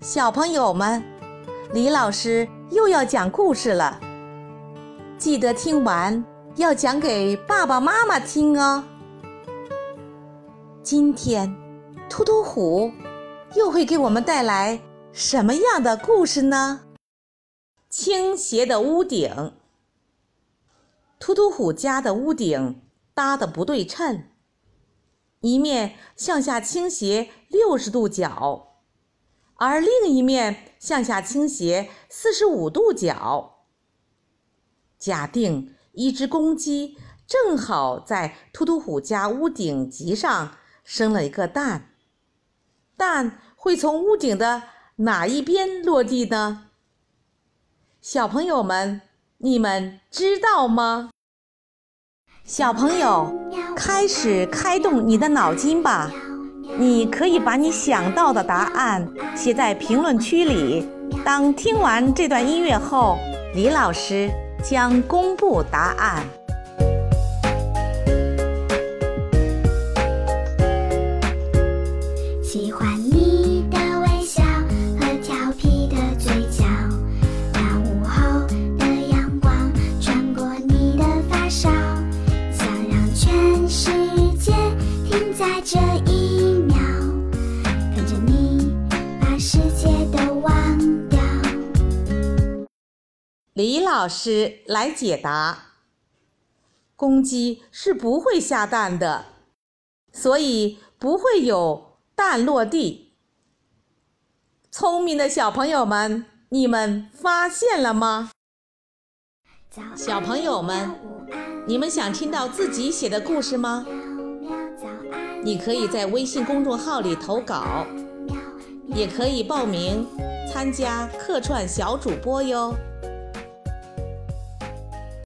小朋友们，李老师又要讲故事了，记得听完要讲给爸爸妈妈听哦。今天，突突虎又会给我们带来什么样的故事呢？倾斜的屋顶。突突虎家的屋顶搭的不对称，一面向下倾斜六十度角。而另一面向下倾斜四十五度角。假定一只公鸡正好在突突虎家屋顶脊上生了一个蛋，蛋会从屋顶的哪一边落地呢？小朋友们，你们知道吗？小朋友，开始开动你的脑筋吧。你可以把你想到的答案写在评论区里。当听完这段音乐后，李老师将公布答案。喜欢你的微笑和调皮的嘴角，让午后的阳光穿过你的发梢，想让全世李老师来解答：公鸡是不会下蛋的，所以不会有蛋落地。聪明的小朋友们，你们发现了吗？小朋友们，你们想听到自己写的故事吗？你可以在微信公众号里投稿，也可以报名参加客串小主播哟。